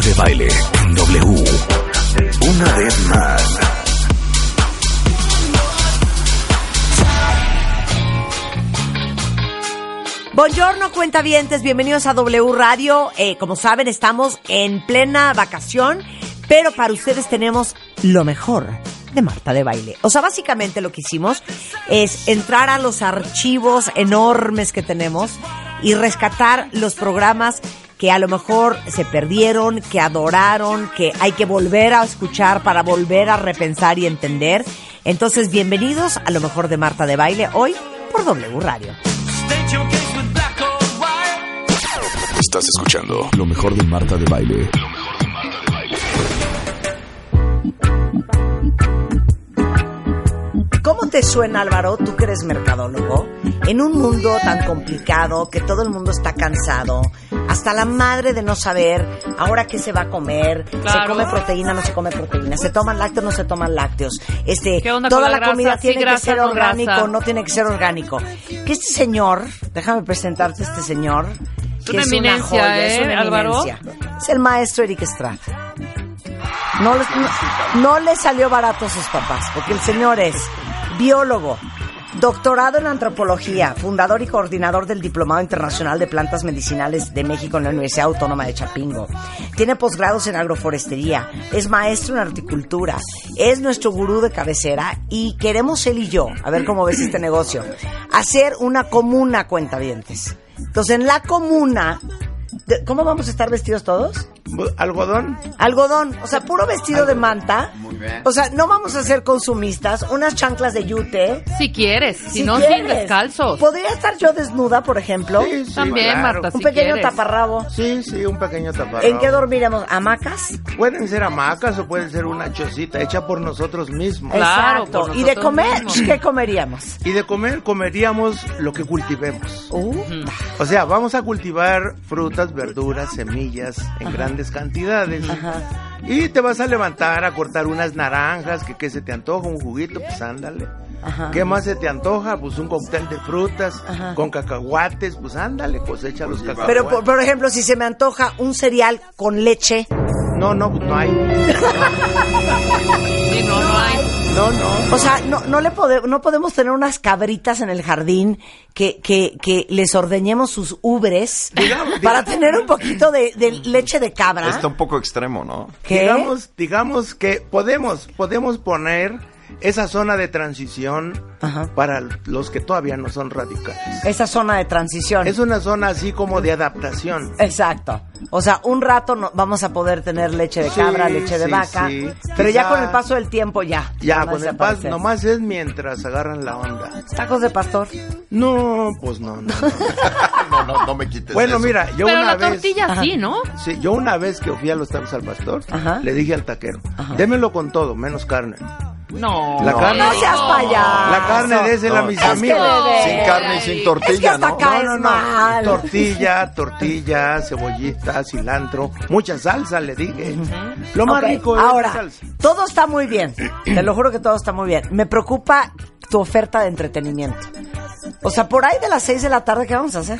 Marta de baile en W. Una vez más. Buongiorno, cuentavientes, bienvenidos a W Radio. Eh, como saben, estamos en plena vacación, pero para ustedes tenemos lo mejor de Marta de Baile. O sea, básicamente lo que hicimos es entrar a los archivos enormes que tenemos y rescatar los programas que a lo mejor se perdieron, que adoraron, que hay que volver a escuchar para volver a repensar y entender. Entonces, bienvenidos a lo mejor de Marta de Baile hoy por W Radio. Estás escuchando lo mejor de Marta de baile. ¿Cómo te suena, Álvaro, tú que eres mercadólogo, en un mundo tan complicado, que todo el mundo está cansado, hasta la madre de no saber ahora qué se va a comer, se come proteína, no se come proteína, se toman lácteos, no se toman lácteos, este, ¿Qué onda toda la, comida Sí, tiene grasa, que ser no orgánico, grasa. no tiene que ser orgánico. Que este señor, déjame presentarte a este señor, que una es una joya, es ¿eh, una Álvaro? eminencia. Es el maestro Eric Estrada. No, no le salió barato a sus papás, porque el señor es biólogo, doctorado en antropología, fundador y coordinador del Diplomado Internacional de Plantas Medicinales de México en la Universidad Autónoma de Chapingo. Tiene posgrados en agroforestería, es maestro en horticultura, es nuestro gurú de cabecera y queremos él y yo, a ver cómo ves este negocio, hacer una comuna cuentavientes. Entonces, en la comuna, ¿cómo vamos a estar vestidos todos? ¿Algodón? Algodón, o sea, puro vestido de manta. O sea, no vamos a ser consumistas, unas chanclas de yute. Si quieres, si, Si no, quieres. sin descalzos. ¿Podría estar yo desnuda, por ejemplo? Sí, sí, También, claro. Marta, Un si pequeño quieres. taparrabo. Sí, sí, un pequeño taparrabo. ¿En qué dormiremos? ¿Hamacas? Pueden ser hamacas o pueden ser una chocita hecha por nosotros mismos. Claro, Exacto. por ¿Y de comer? mismos. ¿Qué comeríamos? Y de comer, comeríamos lo que cultivemos. Uh, O sea, vamos a cultivar frutas, verduras, semillas en grandes cantidades. Y te vas a levantar a cortar unas naranjas, que, que se te antoja, un juguito, pues ándale. Ajá. ¿Qué más se te antoja? Pues un cóctel de frutas Ajá. con cacahuates, pues ándale, cosecha los cacahuates. Pero, por, por ejemplo, si se me antoja un cereal con leche. No, no, pues no hay. Sí, no, no hay. No, no. O sea, no, no, le pode- no podemos tener unas cabritas en el jardín que, que, que les ordeñemos sus ubres Digamos- para tener un poquito de, de leche de cabra. Está un poco extremo, ¿no? ¿Qué? Digamos, digamos que podemos, podemos poner esa zona de transición Ajá. para los que todavía no son radicales. Esa zona de transición. Es una zona así como de adaptación. Exacto. O sea, un rato no, vamos a poder tener leche de Sí, cabra, leche de sí, vaca, sí. pero ya con el paso del tiempo ya. Ya, con el pas, desaparecer. nomás es mientras agarran la onda. Tacos de pastor. No, pues no, no. No, no, no me quites bueno, eso. mira, yo Pero una la vez... tortilla sí, ¿no? Sí, yo una vez que fui a los tacos al pastor, Ajá. le dije al taquero, Ajá. démelo con todo, menos carne. No. La carne- No seas payaso. La carne désela a mis No, es amigos. de- Sin carne y sin Es que tortilla, hasta ¿no? caes mal. Tortilla, tortilla, cebollita, cilantro, mucha salsa, le dije. Lo más rico es Ahora, la salsa. todo está muy bien. Te lo juro que todo está muy bien. Me preocupa tu oferta de entretenimiento. O sea, por ahí de las 6 de la tarde, ¿qué vamos a hacer?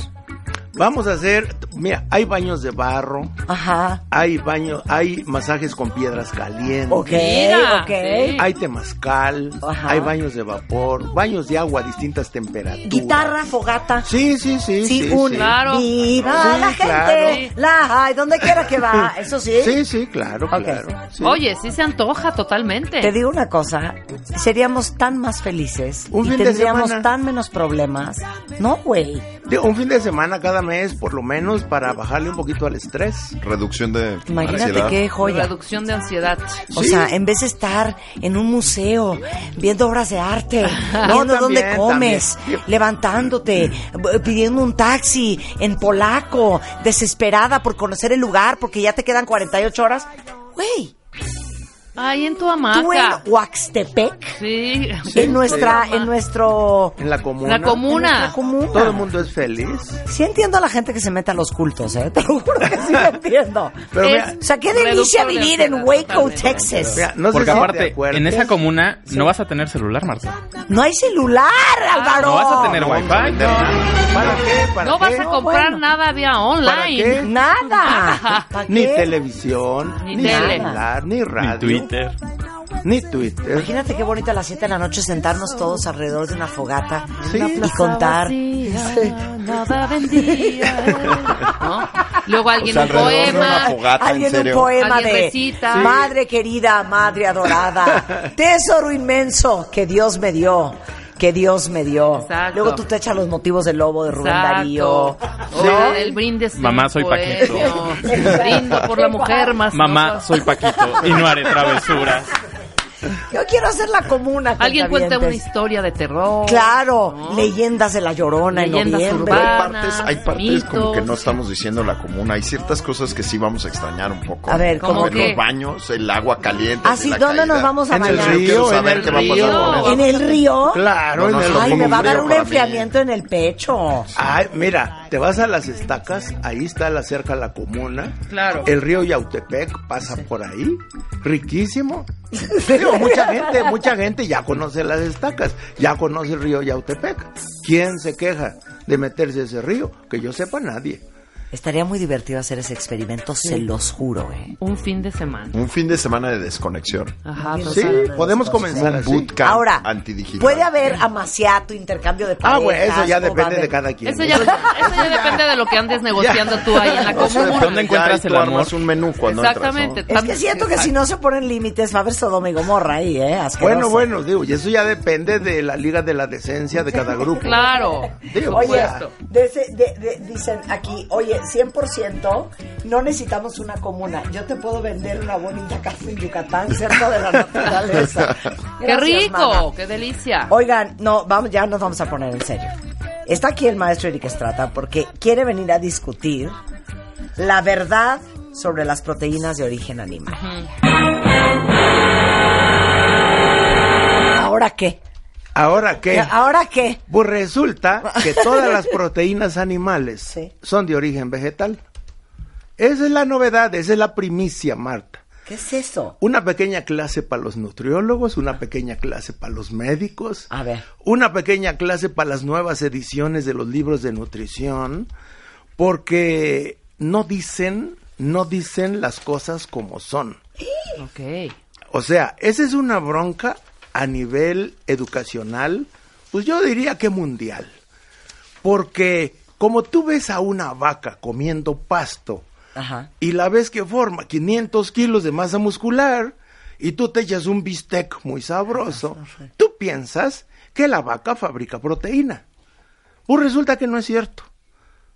Vamos a hacer, Mira, hay baños de barro, Ajá. hay baños, hay masajes con piedras calientes. Ok, Mira, ok. Hay temazcal, Ajá. hay baños de vapor, baños de agua a distintas temperaturas. Guitarra, fogata. Sí, sí, sí. Sí, sí, un sí. Claro. viva Sí, la gente, claro. la hay, donde quiera que va, eso sí. Sí, sí, claro, claro. sí. Oye, sí se antoja totalmente. Te digo una cosa, seríamos tan más felices Un y fin de tendríamos semana. tan menos problemas. No, güey. Un fin de semana cada mes, por lo menos, para bajarle un poquito al estrés. Reducción de Imagínate ansiedad. qué joya. Reducción de ansiedad. O Sí. sea, en vez de estar en un museo viendo obras de arte, No, viendo dónde comes, también. levantándote, pidiendo un taxi en polaco, desesperada por conocer el lugar porque ya te quedan 48 horas. Güey, Ay, en tu tú en hamaca. Huaxtepec, Sí. en nuestra, en nuestro, En la comuna. La en comuna. nuestra comuna. Todo el mundo es feliz. Sí entiendo a la gente que se mete a los cultos, ¿eh? Te lo juro que sí lo entiendo. Pero Es- mira, O sea, qué delicia de vivir en Waco. Texas. mira, no Porque sé si te aparte, en esa comuna no vas a tener celular, Marta. No hay celular, Álvaro. No vas a tener No, wifi. no, ¿Para qué? ¿Para No vas qué? a comprar bueno. nada vía ¿Para online. qué? Nada. ¿Pa' Ni qué? televisión, Ni ni, tele. celular, ni radio, Ni Twitter. Ni Twitter. Imagínate qué bonito a las 7 de la noche sentarnos todos alrededor de una fogata Sí. y contar. Vendía. ¿No? Luego alguien O sea, un alrededor de una poema. fogata, en Alguien un poema Alguien de recita. Madre querida, Madre adorada, tesoro inmenso que Dios me dio. Que Dios me dio. Exacto. Luego tú te echas los motivos del lobo de Rubén Exacto. Darío. O el brindis. Mamá, soy poema. Brindo por la mujer más. Mamá, soy Paquito y no haré travesuras. Yo quiero hacer la comuna. Alguien cuenta una historia de terror. Claro, ¿no? leyendas de la llorona Leyendas en noviembre. Pero hay urbanas. partes, hay partes como que no estamos diciendo la comuna. Hay ciertas cosas que sí vamos a extrañar un poco. A ver, ¿cómo como qué? los baños, el agua caliente. Ah, de sí, la ¿dónde caída. nos vamos a En el bañar? río, Quiero en saber el qué va a pasar río. ¿En el río? Claro, No, en no, el no, Ay, me va a dar río un enfriamiento en el pecho. Ay, mira, te vas a las estacas, ahí está la cerca la comuna. Claro. El río Yautepec pasa por ahí, riquísimo. Digo, mucha gente, mucha gente ya conoce las estacas, ya conoce el río Yautepec. ¿Quién se queja de meterse a ese río? Que yo sepa nadie. Estaría muy divertido hacer ese experimento, se los juro, ¿eh? Un fin de semana. Un fin de semana de desconexión. Ajá, Sí, podemos comenzar Un bootcamp Ahora, antidigital. puede haber amaciato, intercambio de Ah, parejas. bueno, eso ya depende de cada quien. Eso ya, eso ya depende de lo que andes negociando tú ahí en la O sea, comuna. ¿Dónde encuentras el amor? un menú cuando Exactamente. entras, Es que siento que si no se ponen límites va a haber Sodoma y Gomorra ahí, ¿eh? Asqueroso. Bueno, bueno, digo, y eso ya depende de la liga de la decencia de cada grupo. Claro. Digo, Oye, de ese- de- de- dicen aquí, oye, 100% no necesitamos una comuna. Yo te puedo vender una bonita casa en Yucatán, cerca de la naturaleza. ¡Qué rico! mana. ¡Qué delicia! Oigan, no, vamos, ya nos vamos a poner en serio. Está aquí el maestro Eric Estrata porque quiere venir a discutir la verdad sobre las proteínas de origen animal. ¿Ahora qué? Ahora qué? ¿Ahora qué? Pues resulta que todas las proteínas animales Sí. son de origen vegetal. Esa es la novedad, esa es la primicia, Marta. ¿Qué es eso? Una pequeña clase para los nutriólogos, una pequeña clase para los médicos, A ver. una pequeña clase para las nuevas ediciones de los libros de nutrición, porque no dicen, no dicen las cosas como son. Ok. O sea, esa es una bronca a nivel educacional, pues yo diría que mundial. Porque como tú ves a una vaca comiendo pasto Ajá. y la ves que forma 500 kilos de masa muscular y tú te echas un bistec muy sabroso, tú piensas que la vaca fabrica proteína. Pues resulta que no es cierto.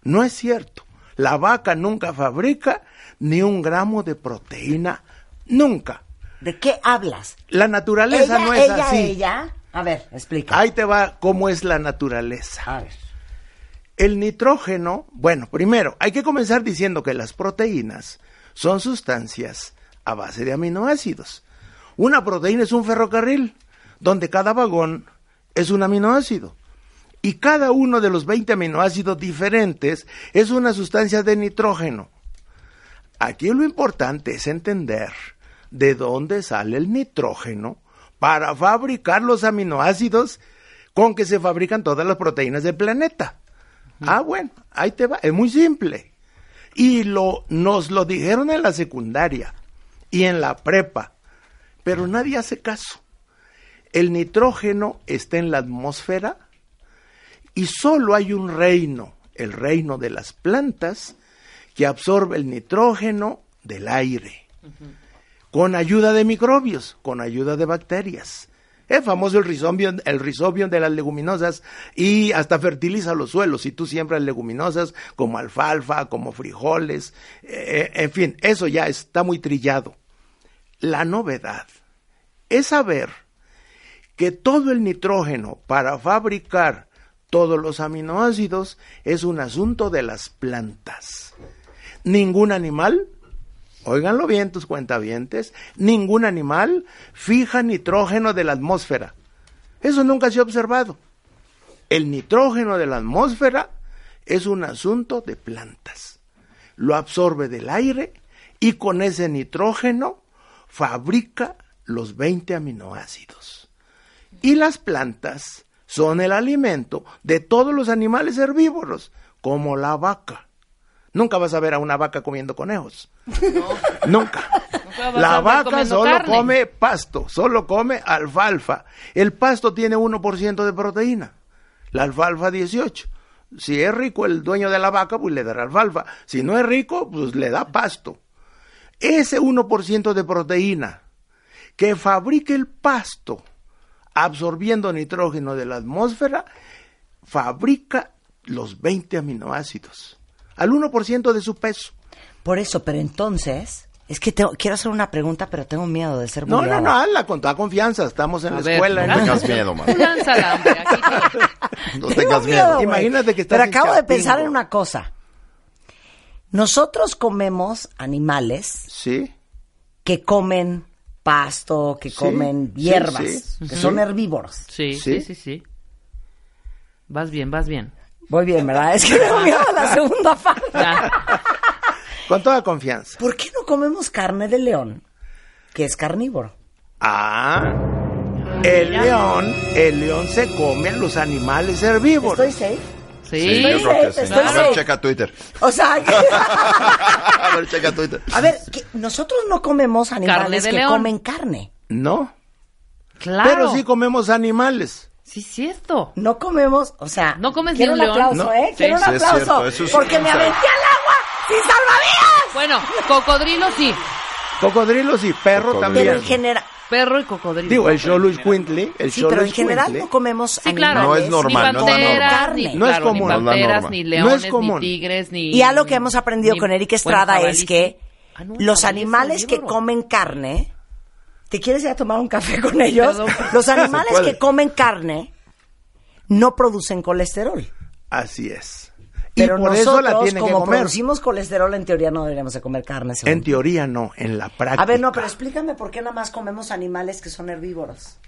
No es cierto. La vaca nunca fabrica ni un gramo de proteína. Nunca. ¿De qué hablas? La naturaleza ella, no es ella, así. ella. A ver, explica. Ahí te va cómo es la naturaleza. A ver. El nitrógeno, bueno, primero, hay que comenzar diciendo que las proteínas son sustancias a base de aminoácidos. Una proteína es un ferrocarril, donde cada vagón es un aminoácido. Y cada uno de los 20 aminoácidos diferentes es una sustancia de nitrógeno. Aquí lo importante es entender de dónde sale el nitrógeno para fabricar los aminoácidos con que se fabrican todas las proteínas del planeta. Ah, bueno, ahí te va, es muy simple. Y lo, nos lo dijeron en la secundaria y en la prepa, pero nadie hace caso. El nitrógeno está en la atmósfera y solo hay un reino, el reino de las plantas, que absorbe el nitrógeno del aire, con ayuda de microbios, con ayuda de bacterias. Es famoso el rizobio, el rizobio de las leguminosas y hasta fertiliza los suelos. Si tú siembras leguminosas como alfalfa, como frijoles, eh, en fin, eso ya está muy trillado. La novedad es saber que todo el nitrógeno para fabricar todos los aminoácidos es un asunto de las plantas. Ningún animal, óiganlo bien tus cuentavientes, ningún animal fija nitrógeno de la atmósfera. Eso nunca se ha observado. El nitrógeno de la atmósfera es un asunto de plantas. Lo absorbe del aire y con ese nitrógeno fabrica los 20 aminoácidos. Y las plantas son el alimento de todos los animales herbívoros, como la vaca. Nunca vas a ver a una vaca comiendo conejos. Nunca. La vaca solo carne. come pasto, solo come alfalfa. El pasto tiene 1% de proteína, la alfalfa 18. Si es rico el dueño de la vaca, pues le dará alfalfa. Si no es rico, pues le da pasto. Ese 1% de proteína que fabrica el pasto absorbiendo nitrógeno de la atmósfera, fabrica los 20 aminoácidos al 1% de su peso. Por eso, pero entonces, es que tengo- quiero hacer una pregunta, pero tengo miedo de ser No, no, bulleada. no, hazla con toda confianza. Estamos en A la ver, escuela. No en- tengas miedo, man. Tú lánzala, hombre, aquí todo. No Tengo tengas miedo. Imagínate que estás Pero acabo de pensar en una cosa. Nosotros comemos animales Sí, que comen pasto, que Sí, comen hierbas, sí, que son herbívoros. Sí, Sí. sí, sí, sí. Vas bien, vas bien. Voy bien, ¿verdad? Es que miedo a la segunda. Ya. con toda confianza. ¿Por qué no comemos carne de león, que es carnívoro? Ah, el león, el león se come a los animales herbívoros. ¿Estoy safe? Sí. Sí, yo creo que sí. Estoy A ver, safe. checa Twitter. O sea, que- A ver, checa Twitter. a ver, que nosotros no comemos animales de que león. comen carne. No, Claro. pero sí comemos animales. Sí, es cierto. No comemos, o sea, No comes quiero ni un un león. aplauso, No. ¿eh? Sí. Quiero un Sí, es aplauso, cierto, sí porque es me aventé al agua sin salvavidas. Bueno, cocodrilo sí. Cocodrilos y perro Cocodrilo. también. Pero en general, Perro y cocodrilo. Digo, el Xolus Quintly, el sí, pero en general Quintly, no comemos Sí, claro. No es normal, ni no es la panteras, ni, No es común. ni No es la panteras, ni No leones, es común. ni tigres, ni... Y algo que hemos aprendido ni- con Eric Estrada es sí. que Ah, no, los animales que comen carne, ¿te quieres ir a tomar un café con ellos? Perdón. Los animales que comen carne no producen colesterol. Así es. Pero y por nosotros, eso la tienen que como comer. producimos colesterol, en teoría no deberíamos de comer carne. según En tú. teoría no, en la práctica. A ver, no, pero explícame por qué nada más comemos animales que son herbívoros.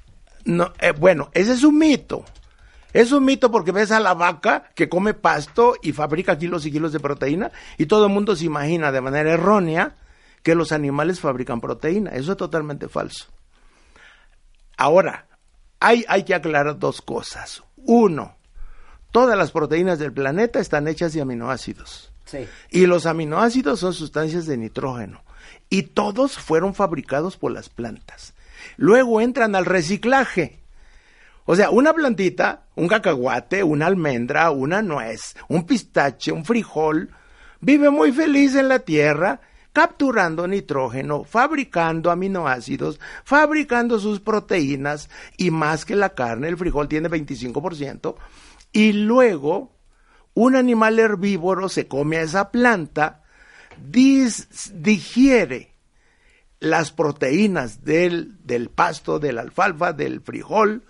No, eh, bueno, ese es un mito. Es un mito porque ves a la vaca que come pasto y fabrica kilos y kilos de proteína y todo el mundo se imagina de manera errónea que los animales fabrican proteína. Eso es totalmente falso. Ahora, hay, hay que aclarar dos cosas. Uno, todas las proteínas del planeta están hechas de aminoácidos. Sí. Y los aminoácidos son sustancias de nitrógeno. Y todos fueron fabricados por las plantas. Luego entran al reciclaje. O sea, una plantita, un cacahuate, una almendra, una nuez, un pistache, un frijol, vive muy feliz en la tierra, capturando nitrógeno, fabricando aminoácidos, fabricando sus proteínas y más que la carne, el frijol tiene 25%, y luego un animal herbívoro se come a esa planta, digiere las proteínas del, del pasto, del alfalfa, del frijol,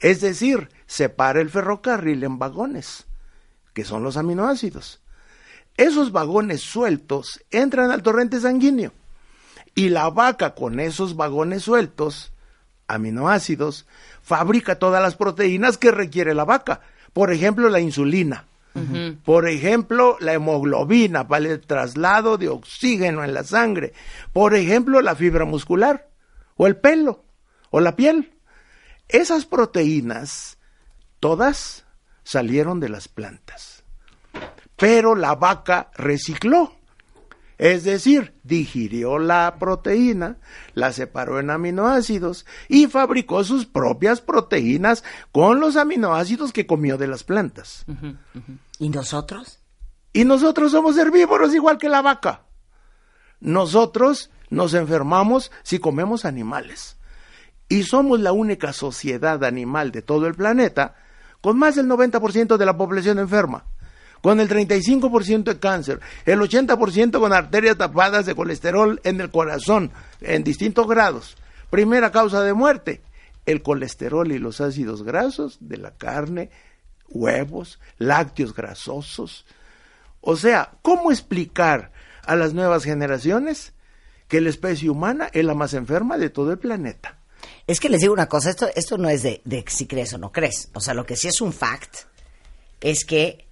es decir, separa el ferrocarril en vagones, que son los aminoácidos. Esos vagones sueltos entran al torrente sanguíneo y la vaca con esos vagones sueltos, aminoácidos, fabrica todas las proteínas que requiere la vaca. Por ejemplo, la insulina. Por ejemplo, la hemoglobina para el traslado de oxígeno en la sangre. Por ejemplo, la fibra muscular, o el pelo, o la piel. Esas proteínas, todas salieron de las plantas. Pero la vaca recicló Es decir, digirió la proteína, la separó en aminoácidos y fabricó sus propias proteínas con los aminoácidos que comió de las plantas. ¿Y nosotros? Y nosotros somos herbívoros igual que la vaca. Nosotros nos enfermamos si comemos animales. Y somos la única sociedad animal de todo el planeta con más del 90% de la población enferma, con el 35% de cáncer, el 80% con arterias tapadas de colesterol en el corazón en distintos grados. Primera causa de muerte, el colesterol y los ácidos grasos de la carne, huevos, lácteos grasosos. O sea, ¿cómo explicar a las nuevas generaciones que la especie humana es la más enferma de todo el planeta? Es que les digo una cosa, esto, esto no es de, de si crees o no crees. O sea, lo que sí es un fact es que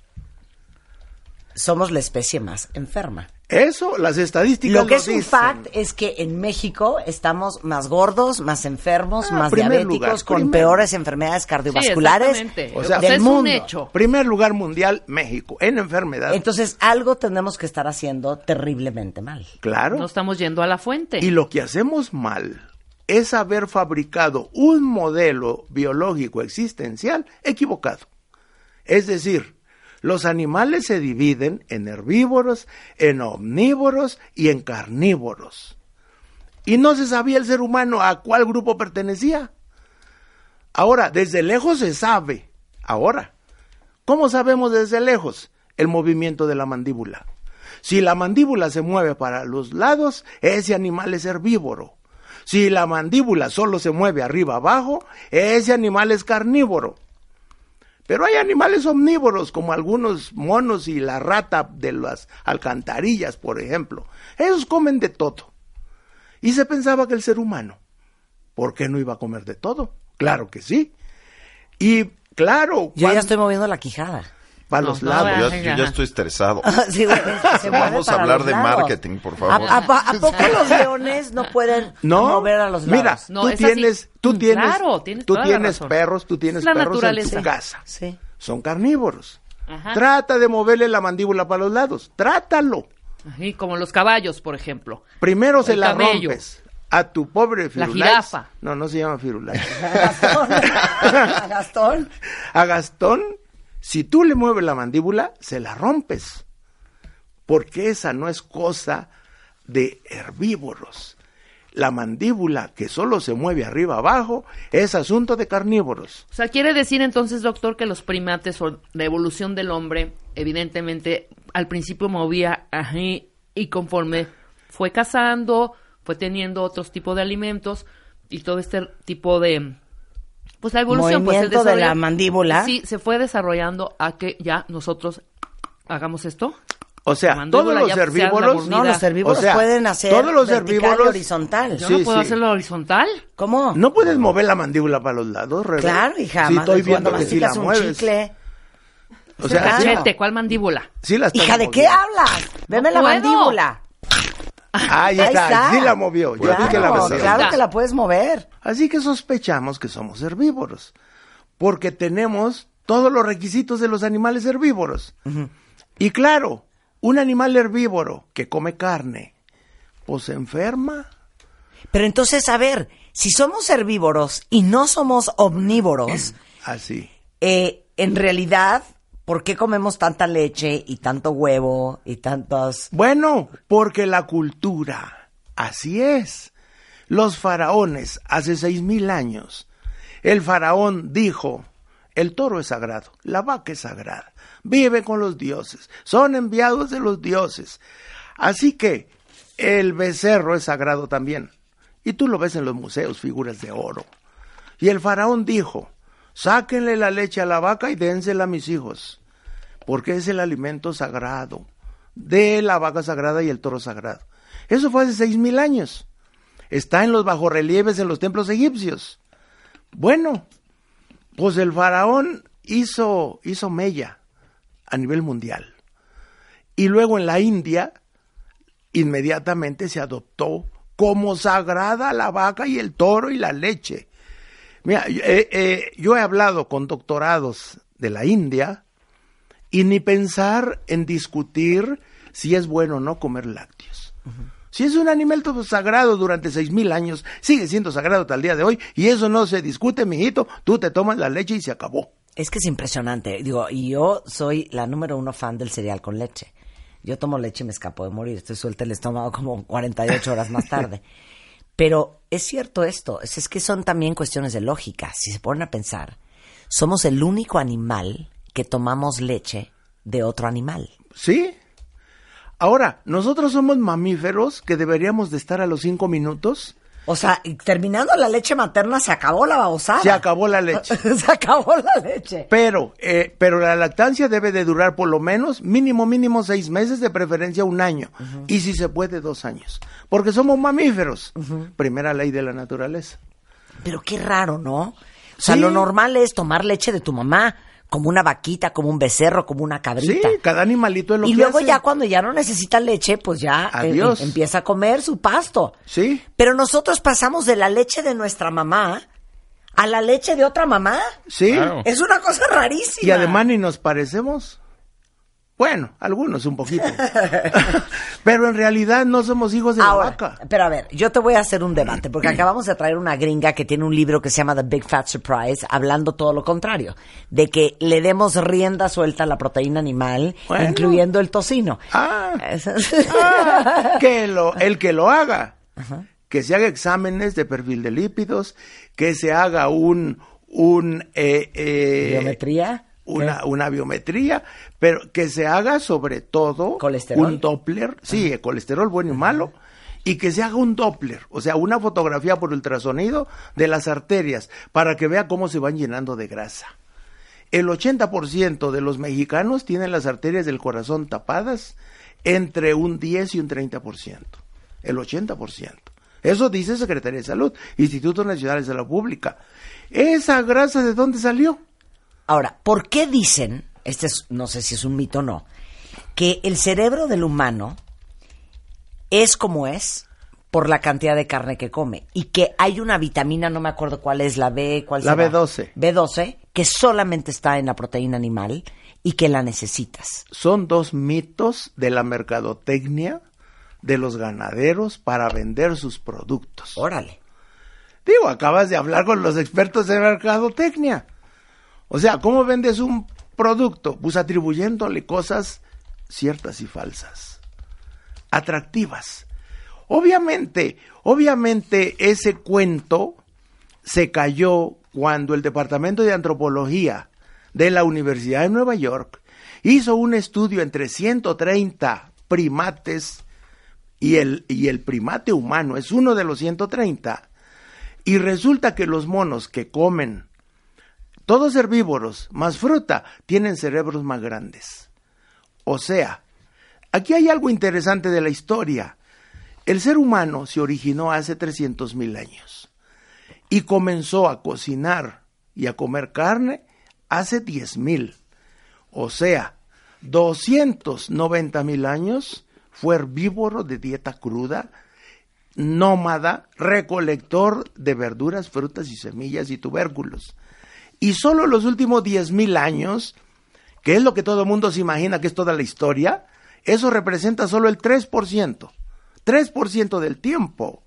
somos la especie más enferma. Eso, las estadísticas Lo que lo es un fact es que en México estamos más gordos, más enfermos, Ah, más diabéticos, lugar, con primer. peores enfermedades cardiovasculares exactamente. O sea, del es mundo. un hecho. Primer lugar mundial, México, en enfermedad. Entonces, algo tenemos que estar haciendo terriblemente mal. claro. No estamos yendo a la fuente. Y lo que hacemos mal es haber fabricado un modelo biológico existencial equivocado. Es decir, los animales se dividen en herbívoros, en omnívoros y en carnívoros. Y no se sabía el ser humano a cuál grupo pertenecía. Ahora, desde lejos se sabe. Ahora, ¿cómo sabemos desde lejos? El movimiento de la mandíbula. Si la mandíbula se mueve para los lados, ese animal es herbívoro. Si la mandíbula solo se mueve arriba abajo, ese animal es carnívoro. Pero hay animales omnívoros, como algunos monos y la rata de las alcantarillas, por ejemplo. Ellos comen de todo. Y se pensaba que el ser humano, ¿por qué no iba a comer de todo? Claro que sí. Y claro, Yo ya estoy moviendo la quijada. Para No, los no, lados. Yo, Ajá. yo ya estoy estresado. Sí, güey, se mueve Vamos a hablar de lados. marketing, por ¿A, favor. a- a poco los leones no pueden No, mover a los lados? mira, No, tú tienes, tú Mm, tienes, claro, tienes tú la tienes perros, tú tienes Es la perros en tu casa. Sí. Son carnívoros. Ajá. Trata de moverle la mandíbula para los lados. Trátalo. Así como los caballos, por ejemplo. Primero se la camello. rompes a tu pobre La Firulais. jirafa. No, no se llama Firulais. Gastón. Gastón. a Gastón, si tú le mueves la mandíbula, se la rompes. Porque esa no es cosa de herbívoros. La mandíbula que solo se mueve arriba abajo es asunto de carnívoros. O sea, quiere decir entonces, doctor, que los primates o la evolución del hombre, evidentemente, al principio movía así y conforme fue cazando, fue teniendo otros tipos de alimentos y todo este tipo de pues la evolución pues, el Movimiento de la mandíbula. Sí, se fue desarrollando a que ya nosotros hagamos esto. O sea, todos los herbívoros. No, los herbívoros O sea, pueden hacer todos los herbívoros- horizontal. Yo Sí, no puedo sí. hacerlo horizontal. ¿Cómo? no puedes mover la mandíbula para los lados, Rebe. Claro, hija. Sí, más- estoy viendo cuando que sí la un mueves. chicle. O sea, Claro. sí, Chete, ¿cuál mandíbula? sí la Hija, ¿de qué hablas? Veme No la puedo. mandíbula. Ahí, Ahí está, está. sí la movió. Yo Claro, vi que la movió. claro que la puedes mover. Así que sospechamos que somos herbívoros, porque tenemos todos los requisitos de los animales herbívoros. Y claro, un animal herbívoro que come carne, pues se enferma. Pero entonces, a ver, si somos herbívoros y no somos omnívoros, Así. eh, en realidad, ¿por qué comemos tanta leche y tanto huevo y tantas... Bueno, porque la cultura, así es. Los faraones, hace seis mil años, el faraón dijo, el toro es sagrado, la vaca es sagrada, vive con los dioses, son enviados de los dioses. Así que el becerro es sagrado también. Y tú lo ves en los museos, figuras de oro. Y el faraón dijo, sáquenle la leche a la vaca y dénsela a mis hijos, porque es el alimento sagrado de la vaca sagrada y el toro sagrado. Eso fue hace seis mil años. Está en los bajorrelieves en los templos egipcios. Bueno, pues el faraón hizo, hizo mella a nivel mundial. Y luego en la India, inmediatamente se adoptó como sagrada la vaca y el toro y la leche. Mira, eh, eh, yo he hablado con doctorados de la India y ni pensar en discutir si es bueno o no comer lácteos. Si es un animal todo sagrado durante seis mil años, sigue siendo sagrado hasta el día de hoy, y eso no se discute, mijito, tú te tomas la leche y se acabó. Es que es impresionante. Digo, y yo soy la número uno fan del cereal con leche. Yo tomo leche y me escapo de morir. Estoy suelta el estómago como 48 horas más tarde. Pero es cierto esto. Es, que son también cuestiones de lógica. Si se ponen a pensar, somos el único animal que tomamos leche de otro animal. ¿Sí? Ahora, nosotros somos mamíferos que deberíamos de estar a los cinco minutos. O sea, y terminando la leche materna se acabó la babosada. Se acabó la leche. se acabó la leche. Pero, eh, pero la lactancia debe de durar por lo menos mínimo, mínimo seis meses, de preferencia un año. Y si se puede, dos años. Porque somos mamíferos. Primera ley de la naturaleza. Pero qué raro, ¿no? O sea, Sí. lo normal es tomar leche de tu mamá, como una vaquita, como un becerro, como una Sí, cabrita. cada animalito es lo y que luego hace. ya cuando ya no necesita leche, pues ya eh, Adiós. eh, empieza a comer su pasto. Sí. Pero nosotros pasamos de la leche de nuestra mamá a la leche de otra mamá. Sí. Claro. Es una cosa rarísima. Y además ni nos parecemos. Bueno, algunos un poquito. Pero en realidad no somos hijos de la vaca. pero a ver, yo te voy a hacer un debate, porque acabamos de traer una gringa que tiene un libro que se llama The Big Fat Surprise, hablando todo lo contrario, de que le demos rienda suelta a la proteína animal, Bueno. incluyendo el tocino. Ah. Ah, que lo, el que lo haga, que se haga exámenes de perfil de lípidos, que se haga un, un eh, eh, ¿Biometría? Una, una biometría, pero que se haga sobre todo ¿Colesterol? un Doppler, sí, el colesterol bueno y malo, y que se haga un Doppler, o sea, una fotografía por ultrasonido de las arterias, para que vea cómo se van llenando de grasa. El 80% de los mexicanos tienen las arterias del corazón tapadas entre un 10 y un 30%. El 80%. Eso dice Secretaría de Salud, Instituto Nacional de Salud Pública. ¿Esa grasa de dónde salió? Ahora, ¿por qué dicen, este es, no sé si es un mito o no, que el cerebro del humano es como es por la cantidad de carne que come y que hay una vitamina, no me acuerdo cuál es, la B, cuál La será? B12. B12, que solamente está en la proteína animal y que la necesitas. son dos mitos de la mercadotecnia de los ganaderos para vender sus productos. Órale. Digo, acabas de hablar con los expertos de mercadotecnia. O sea, ¿cómo vendes un producto? Pues atribuyéndole cosas ciertas y falsas, atractivas. Obviamente, obviamente ese cuento se cayó cuando el Departamento de Antropología de la Universidad de Nueva York hizo un estudio entre 130 primates y el, y el primate humano es uno de los 130 y resulta que los monos que comen todos herbívoros más fruta tienen cerebros más grandes. O sea, aquí hay algo interesante de la historia. El ser humano se originó hace 300 mil años y comenzó a cocinar y a comer carne hace 10 mil. O sea, 290 mil años fue herbívoro de dieta cruda, nómada, recolector de verduras, frutas y semillas y tubérculos. Y solo los últimos 10 mil años, que es lo que todo el mundo se imagina que es toda la historia, eso representa solo el 3%. 3% del tiempo.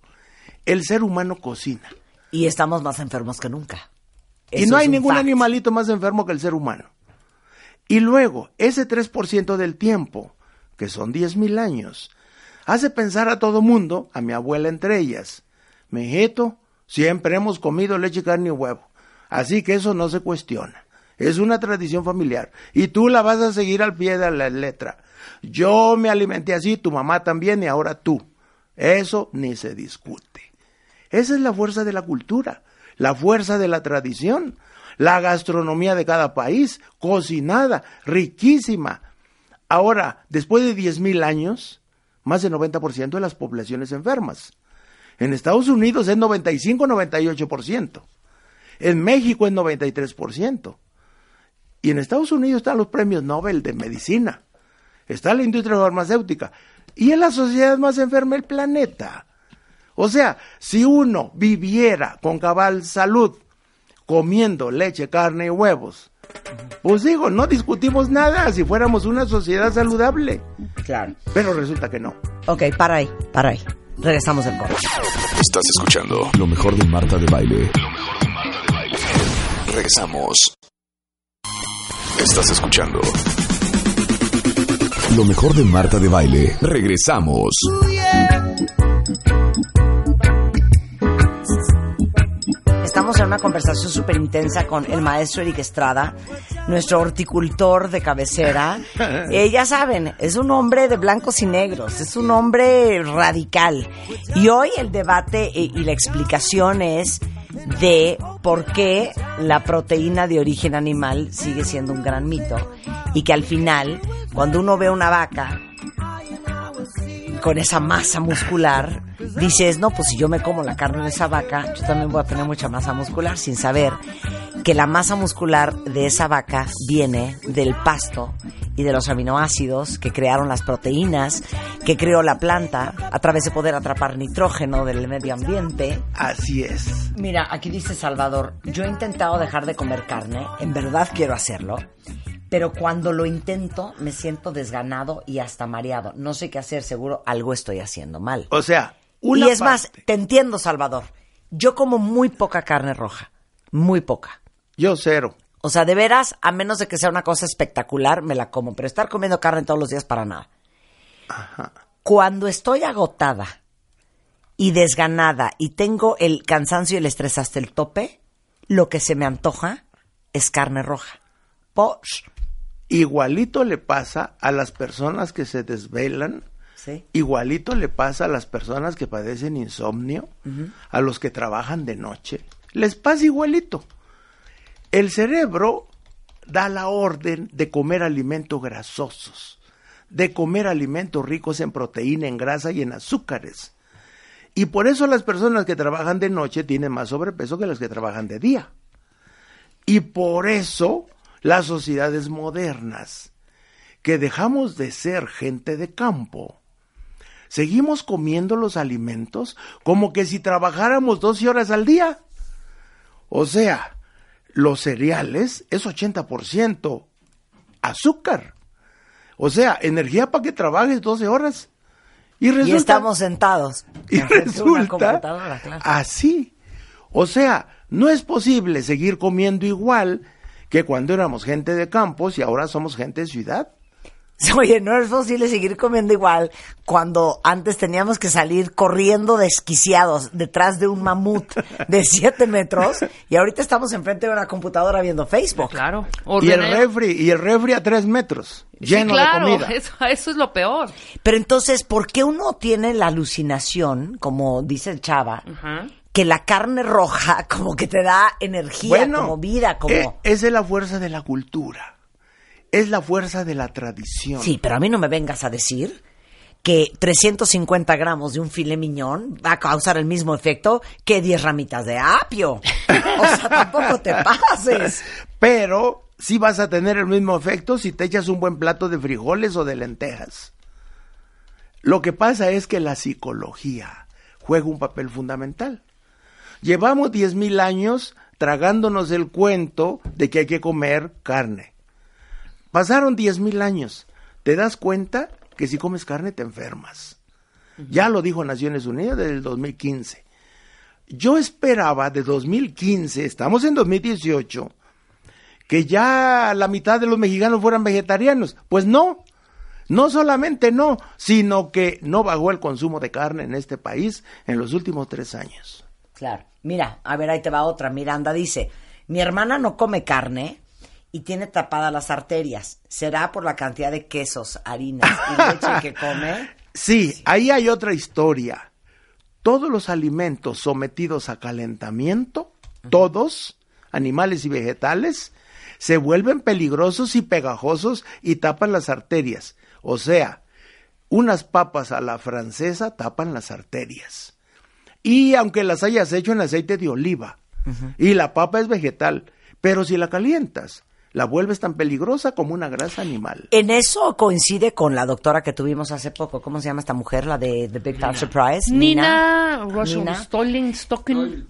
El ser humano cocina. Y estamos más enfermos que nunca. Y no hay ningún fact. animalito más enfermo que el ser humano. Y luego, ese 3% del tiempo, que son 10 mil años, hace pensar a todo mundo, a mi abuela entre ellas, Mijito, siempre hemos comido leche, carne y huevo. Así que eso no se cuestiona. Es una tradición familiar. Y tú la vas a seguir al pie de la letra. Yo me alimenté así, tu mamá también y ahora tú. Eso ni se discute. Esa es la fuerza de la cultura, la fuerza de la tradición, la gastronomía de cada país, cocinada, riquísima. Ahora, después de 10.000 años, más del 90% de las poblaciones enfermas. En Estados Unidos es 95-98%. En México es 93%. Y en Estados Unidos están los premios Nobel de medicina. Está la industria farmacéutica. Y es la sociedad más enferma del planeta. O sea, si uno viviera con cabal salud, comiendo leche, carne y huevos, Pues digo, no discutimos nada si fuéramos una sociedad saludable. Claro. Pero resulta que no. Ok, para ahí, para ahí. Regresamos del corte. Estás escuchando lo mejor de Marta de Baile. Regresamos. Estás escuchando lo mejor de Marta de Baile. Regresamos. Estamos en una conversación súper intensa con el maestro Eric Estrada, nuestro horticultor de cabecera. Eh, ya saben, es un hombre de blancos y negros, es un hombre radical. Y hoy el debate y, y la explicación es de por qué la proteína de origen animal sigue siendo un gran mito y que al final, cuando uno ve una vaca con esa masa muscular, dices, no, pues si yo me como la carne de esa vaca, yo también voy a tener mucha masa muscular, sin saber que la masa muscular de esa vaca viene del pasto y de los aminoácidos que crearon las proteínas, que creó la planta a través de poder atrapar nitrógeno del medio ambiente. Así es. Mira, aquí dice Salvador, yo he intentado dejar de comer carne, en verdad quiero hacerlo, pero cuando lo intento me siento desganado y hasta mareado. No sé qué hacer, seguro algo estoy haciendo mal. O sea, una y es más, te entiendo, Salvador. Yo como muy poca carne roja, muy poca. Yo cero. O sea, de veras, a menos de que sea una cosa espectacular, me la como. Pero estar comiendo carne todos los días para nada. Cuando estoy agotada y desganada y tengo el cansancio y el estrés hasta el tope, lo que se me antoja es carne roja. Posh. Igualito le pasa a las personas que se desvelan, Sí. igualito le pasa a las personas que padecen insomnio, a los que trabajan de noche. Les pasa igualito. El cerebro da la orden de comer alimentos grasosos, de comer alimentos ricos en proteína, en grasa y en azúcares. Y por eso las personas que trabajan de noche tienen más sobrepeso que las que trabajan de día. Y por eso las sociedades modernas, que dejamos de ser gente de campo, seguimos comiendo los alimentos como que si trabajáramos 12 horas al día. O sea, los cereales es 80% azúcar. O sea, energía para que trabajes 12 horas. Y, Y resulta, estamos sentados. y resulta claro. así. O sea, no es posible seguir comiendo igual que cuando éramos gente de campos y ahora somos gente de ciudad. Oye, no es posible seguir comiendo igual cuando antes teníamos que salir corriendo desquiciados detrás de un mamut de 7 metros y ahorita estamos enfrente de una computadora viendo Facebook. Claro. Y el refri, y el refri a tres metros, Sí, lleno claro, de comida. Eso, eso es lo peor. Pero entonces, ¿por qué uno tiene la alucinación, como dice el chava, Ajá. que la carne roja como que te da energía, como vida, como... esa es la fuerza de la cultura. Es la fuerza de la tradición. Sí, pero a mí no me vengas a decir que 350 gramos de un filet miñón va a causar el mismo efecto que 10 ramitas de apio. O sea, tampoco te pases. Pero sí vas a tener el mismo efecto si te echas un buen plato de frijoles o de lentejas. Lo que pasa es que la psicología juega un papel fundamental. Llevamos 10.000 años tragándonos el cuento de que hay que comer carne. Pasaron 10.000 años. ¿Te das cuenta que si comes carne te enfermas? Ya lo dijo Naciones Unidas desde el 2015. Yo esperaba de 2015, estamos en 2018, que ya la mitad de los mexicanos fueran vegetarianos. Pues no, no solamente no, sino que no bajó el consumo de carne en este país en los últimos tres años. Claro. Mira, a ver, ahí te va otra. Miranda dice, mi hermana no come carne y tiene tapadas las arterias. ¿Será por la cantidad de quesos, harinas y leche que come? Sí, ahí hay otra historia. Todos los alimentos sometidos a calentamiento, todos, animales y vegetales, se vuelven peligrosos y pegajosos y tapan las arterias. O sea, unas papas a la francesa tapan las arterias. Y aunque las hayas hecho en aceite de oliva, y la papa es vegetal, pero si la calientas, la vuelves tan peligrosa como una grasa animal. En eso coincide con la doctora que tuvimos hace poco. ¿Cómo se llama esta mujer? La de The Big Fat Surprise. Nina, Nina. Stolling, Stocking.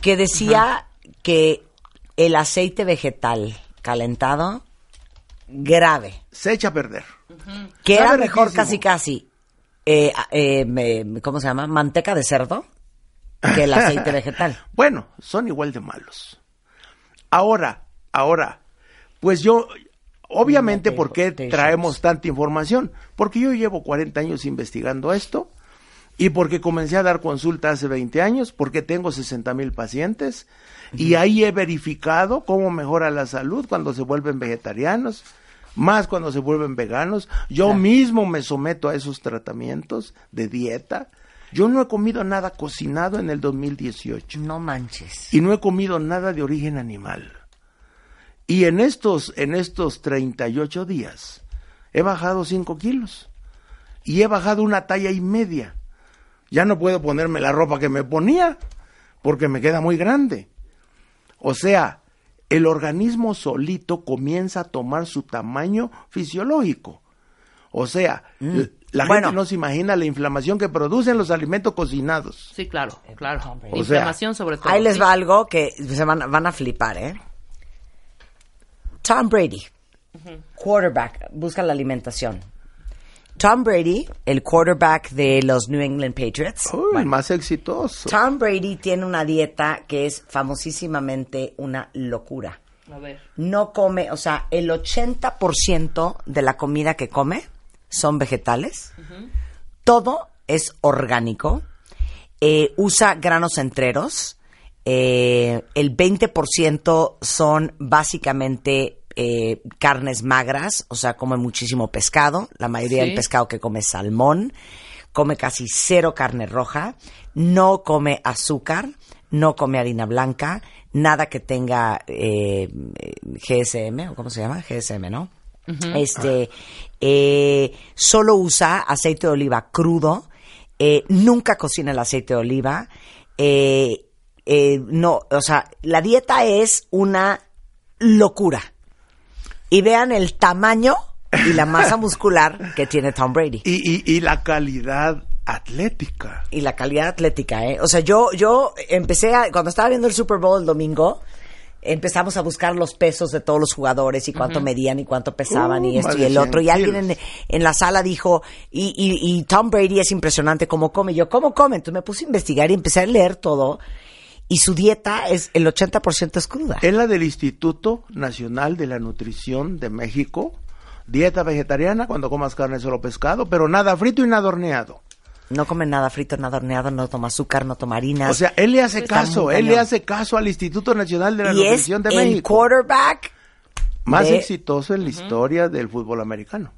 que decía que el aceite vegetal calentado, grave. Se echa a perder. Que Sabe era mejor riquísimo. casi casi, eh, eh, me- ¿cómo se llama? Manteca de cerdo que el aceite vegetal. Bueno, son igual de malos. Ahora, ahora, pues yo, obviamente, ¿por qué traemos tanta información? Porque yo llevo 40 años investigando esto y porque comencé a dar consulta hace 20 años, porque tengo 60 mil pacientes y ahí he verificado cómo mejora la salud cuando se vuelven vegetarianos, más cuando se vuelven veganos. Yo mismo me someto a esos tratamientos de dieta. Yo no he comido nada cocinado en el 2018 No manches. y no he comido nada de origen animal. Y en estos, en estos 38 días he bajado 5 kilos y he bajado una talla y media. Ya no puedo ponerme la ropa que me ponía porque me queda muy grande. O sea, el organismo solito comienza a tomar su tamaño fisiológico. O sea, la Mm. Bueno. gente no se imagina la inflamación que producen los alimentos cocinados. Sí, claro, claro. O Inflamación sobre todo. Ahí les va algo que se van, van a flipar, ¿eh? Tom Brady, quarterback, busca la alimentación. Tom Brady, el quarterback de los New England Patriots. Uy, Bueno, más exitoso. Tom Brady tiene una dieta que es famosísimamente una locura. A ver. No come, o sea, el 80% de la comida que come son vegetales. Todo es orgánico. Eh, usa granos enteros. Eh, el 20% son básicamente eh, carnes magras, o sea, come muchísimo pescado. La mayoría Sí. del pescado que come es salmón. Come casi cero carne roja. No come azúcar. No come harina blanca. Nada que tenga eh, GSM, o cómo se llama? GSM, ¿no? Este, eh, solo usa aceite de oliva crudo, eh, nunca cocina el aceite de oliva, eh, eh, no, o sea, la dieta es una locura. Y vean el tamaño y la masa muscular que tiene Tom Brady. Y, y, y la calidad atlética. Y la calidad atlética, ¿eh? O sea, yo, yo empecé a, cuando estaba viendo el Super Bowl el domingo, empezamos a buscar los pesos de todos los jugadores y cuánto medían y cuánto pesaban Uh, y esto más y el 100 otro. Y alguien en la sala dijo, y, y, y Tom Brady es impresionante cómo come. Yo, ¿cómo come? Entonces me puse a investigar y empecé a leer todo. Y su dieta es, el 80% es cruda. Es la del Instituto Nacional de la Nutrición de México. Dieta vegetariana cuando comas carne solo pescado, pero nada frito y nada horneado. No come nada frito, nada horneado, no toma azúcar, no toma harinas. O sea, él le hace Está caso, él le hace caso al Instituto Nacional de la y es Nutrición de el México. quarterback Más de- exitoso en la historia del fútbol americano.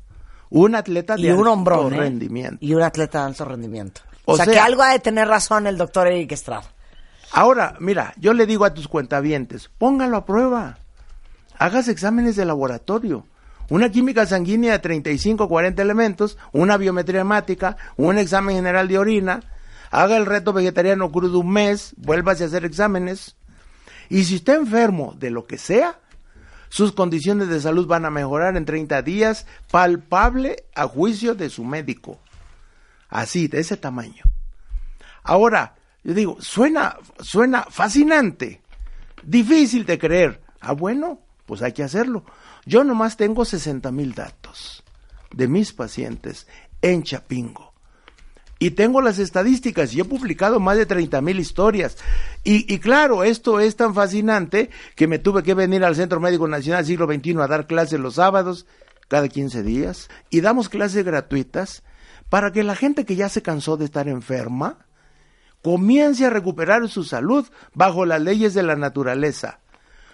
Un atleta de y un alto hombrón, ¿eh? rendimiento. Y un atleta de alto rendimiento. O O, sea, sea- que algo ha de tener razón el doctor Eric Estrada. Ahora, mira, yo le digo a tus cuentavientes, póngalo a prueba. Hagas exámenes de laboratorio. Una química sanguínea de 35 40 elementos, una biometría hemática, un examen general de orina. Haga el reto vegetariano crudo un mes, vuélvase a hacer exámenes. Y si está enfermo de lo que sea, sus condiciones de salud van a mejorar en 30 días, palpable a juicio de su médico. Así, de ese tamaño. Ahora, yo digo, suena, suena fascinante, difícil de creer. Ah, bueno, pues hay que hacerlo. Yo nomás tengo 60 mil datos de mis pacientes en Chapingo. Y tengo las estadísticas y he publicado más de 30 mil historias. Y, y claro, esto es tan fascinante que me tuve que venir al Centro Médico Nacional Siglo XXI a dar clases los sábados, cada 15 días. Y damos clases gratuitas para que la gente que ya se cansó de estar enferma comience a recuperar su salud bajo las leyes de la naturaleza.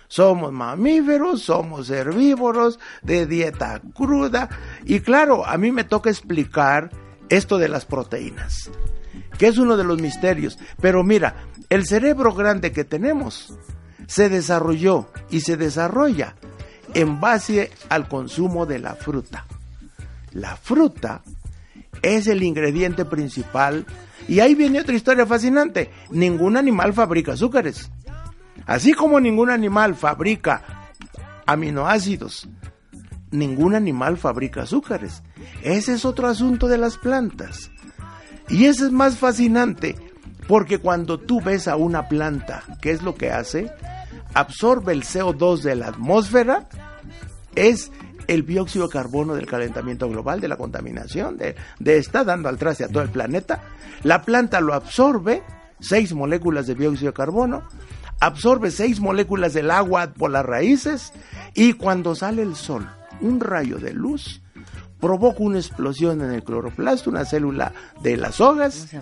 Somos mamíferos, somos herbívoros, de dieta cruda. Y claro, a mí me toca explicar esto de las proteínas, que es uno de los misterios. Pero mira, el cerebro grande que tenemos se desarrolló y se desarrolla en base al consumo de la fruta. La fruta es el ingrediente principal. Y ahí viene otra historia fascinante. Ningún animal fabrica azúcares. Así como ningún animal fabrica aminoácidos, ningún animal fabrica azúcares. Ese es otro asunto de las plantas. Y ese es más fascinante porque cuando tú ves a una planta, ¿qué es lo que hace? absorbe el CO2 de la atmósfera, es el dióxido de carbono del calentamiento global, de la contaminación, de, de está dando al traste a todo el planeta. La planta lo absorbe, seis moléculas de dióxido de carbono, absorbe seis moléculas del agua por las raíces y cuando sale el sol, un rayo de luz provoca una explosión en el cloroplasto, una célula de las hojas, se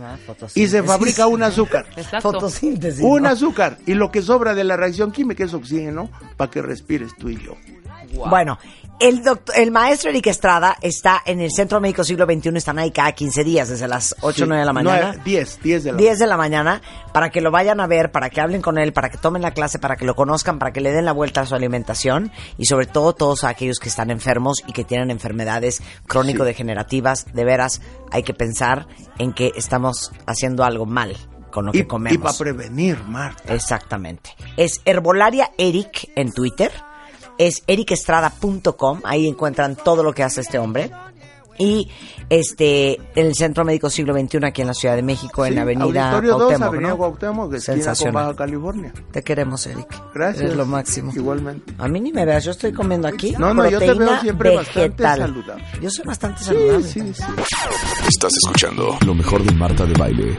y se fabrica un azúcar. Fotosíntesis. Un ¿no? azúcar. Y lo que sobra de la reacción química es oxígeno para que respires tú y yo. Bueno, el, doctor, el maestro Eric Estrada está en el Centro Médico Siglo XXI, están ahí cada 15 días, desde las 8 o 9 de la mañana. 10, 10 de la 10 de la mañana, para que lo vayan a ver, para que hablen con él, para que tomen la clase, para que lo conozcan, para que le den la vuelta a su alimentación y sobre todo todos aquellos que están enfermos y que tienen enfermedades crónico-degenerativas, de veras hay que pensar en que estamos haciendo algo mal con lo Y, que comemos. para prevenir, Marta. Exactamente. Es Herbolaria Eric en Twitter. Es ericestrada.com. Ahí encuentran todo lo que hace este hombre. Y este en el Centro Médico Siglo XXI aquí en la Ciudad de México, en la Avenida Auditorio 2, Cuauhtémoc, Avenida ¿no? Cuauhtémoc, Sensacional. Baja California. Te queremos, Eric. Gracias. Eres lo máximo. Igualmente. A mí ni me veas, yo estoy comiendo aquí No, no, yo te veo siempre bastante vegetal. saludable. Yo soy bastante saludable. Sí, sí. Estás escuchando lo mejor de Marta de Baile.